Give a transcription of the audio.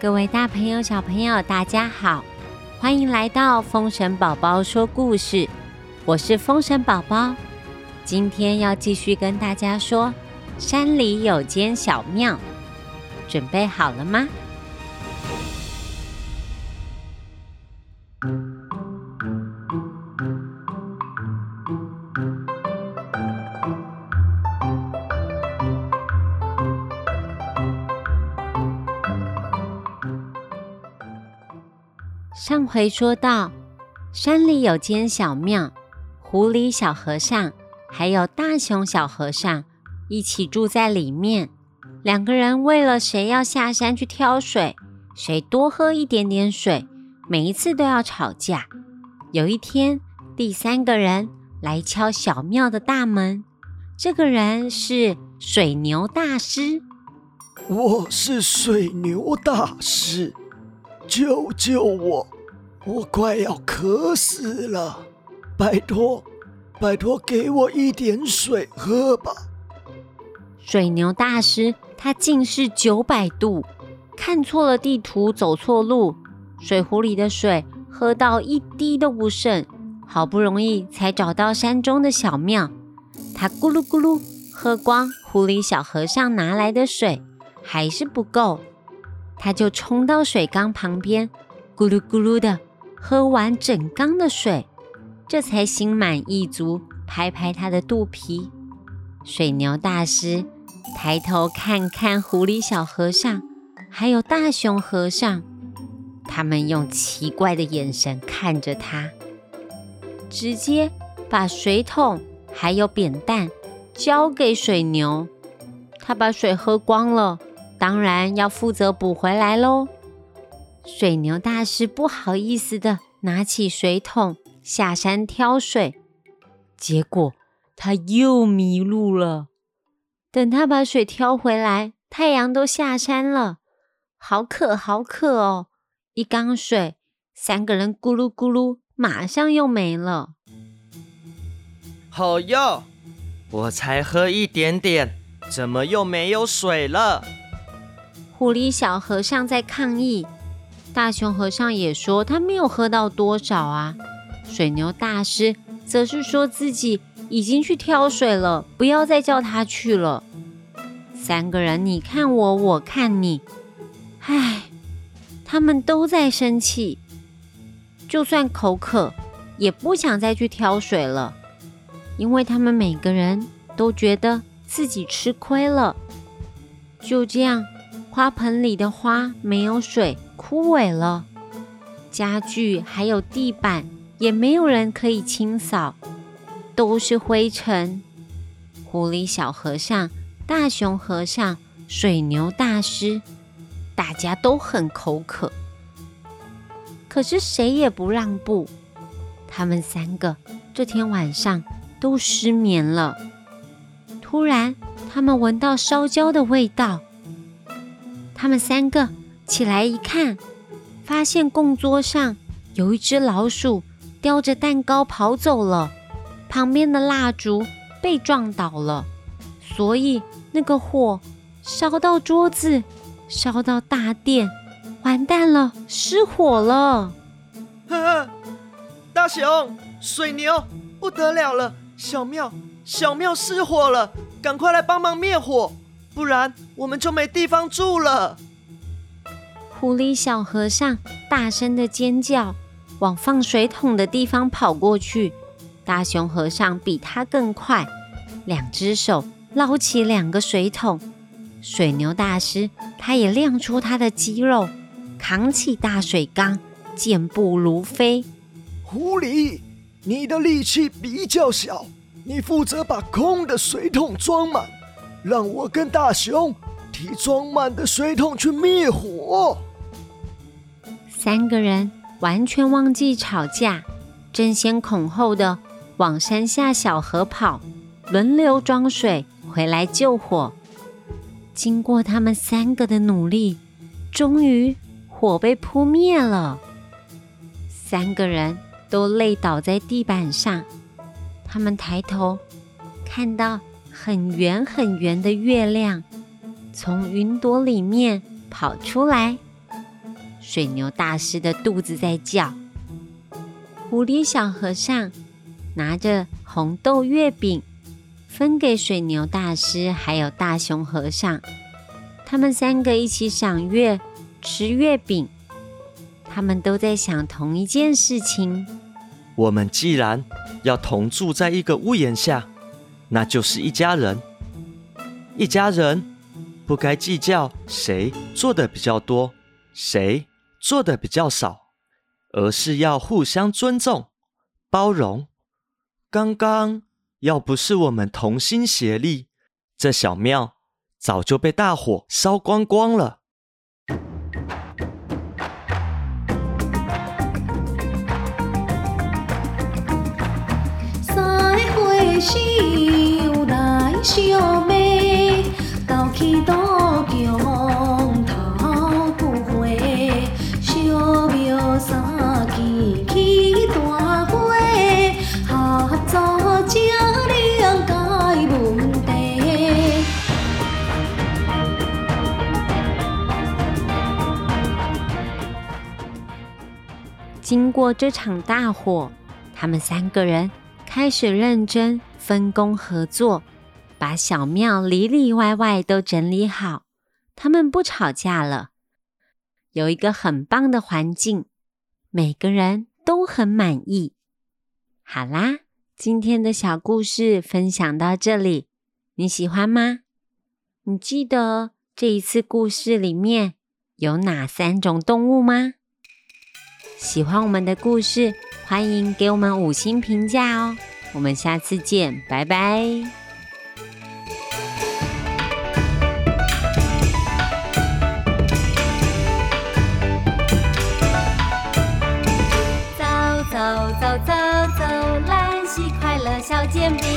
各位大朋友、小朋友，大家好，欢迎来到风神宝宝说故事。我是风神宝宝，今天要继续跟大家说，山里有间小庙，准备好了吗？上回说到，山里有间小庙，狐狸小和尚还有大熊小和尚一起住在里面。两个人为了谁要下山去挑水，谁多喝一点点水，每一次都要吵架。有一天，第三个人来敲小庙的大门，这个人是水牛大师。我是水牛大师。救救我！我快要渴死了，拜托，拜托，给我一点水喝吧。水牛大师他近视九百度，看错了地图，走错路，水壶里的水喝到一滴都不剩，好不容易才找到山中的小庙，他咕噜咕噜喝光狐狸小和尚拿来的水，还是不够。他就冲到水缸旁边，咕噜咕噜的喝完整缸的水，这才心满意足，拍拍他的肚皮。水牛大师抬头看看狐狸小和尚，还有大熊和尚，他们用奇怪的眼神看着他，直接把水桶还有扁担交给水牛，他把水喝光了。当然要负责补回来喽。水牛大师不好意思的拿起水桶下山挑水，结果他又迷路了。等他把水挑回来，太阳都下山了，好渴好渴哦！一缸水，三个人咕噜咕噜，马上又没了。好哟，我才喝一点点，怎么又没有水了？狐狸小和尚在抗议，大熊和尚也说他没有喝到多少啊。水牛大师则是说自己已经去挑水了，不要再叫他去了。三个人你看我，我看你，唉，他们都在生气，就算口渴也不想再去挑水了，因为他们每个人都觉得自己吃亏了。就这样。花盆里的花没有水，枯萎了；家具还有地板也没有人可以清扫，都是灰尘。狐狸小和尚、大熊和尚、水牛大师，大家都很口渴，可是谁也不让步。他们三个这天晚上都失眠了。突然，他们闻到烧焦的味道。他们三个起来一看，发现供桌上有一只老鼠叼着蛋糕跑走了，旁边的蜡烛被撞倒了，所以那个火烧到桌子，烧到大殿，完蛋了，失火了！呵呵大熊、水牛，不得了了，小庙小庙失火了，赶快来帮忙灭火！不然我们就没地方住了。狐狸小和尚大声的尖叫，往放水桶的地方跑过去。大熊和尚比他更快，两只手捞起两个水桶。水牛大师他也亮出他的肌肉，扛起大水缸，健步如飞。狐狸，你的力气比较小，你负责把空的水桶装满。让我跟大熊提装满的水桶去灭火。三个人完全忘记吵架，争先恐后的往山下小河跑，轮流装水回来救火。经过他们三个的努力，终于火被扑灭了。三个人都累倒在地板上。他们抬头看到。很圆很圆的月亮从云朵里面跑出来，水牛大师的肚子在叫。狐狸小和尚拿着红豆月饼，分给水牛大师还有大熊和尚。他们三个一起赏月、吃月饼。他们都在想同一件事情：我们既然要同住在一个屋檐下，那就是一家人。一家人不该计较谁做的比较多，谁做的比较少。而是要互相尊重、包容。刚刚要不是我们同心协力，这小庙早就被大火烧光光了。三回首来相骂，斗气斗强头不回，小庙三更起大火，合作才能解问题。经过这场大火，他们三个人开始认真分工合作，把小庙里里外外都整理好。他们不吵架了，有一个很棒的环境，每个人都很满意。好啦，今天的小故事分享到这里，你喜欢吗？你记得这一次故事里面有哪三种动物吗？喜欢我们的故事，欢迎给我们五星评价哦！我们下次见，拜拜。走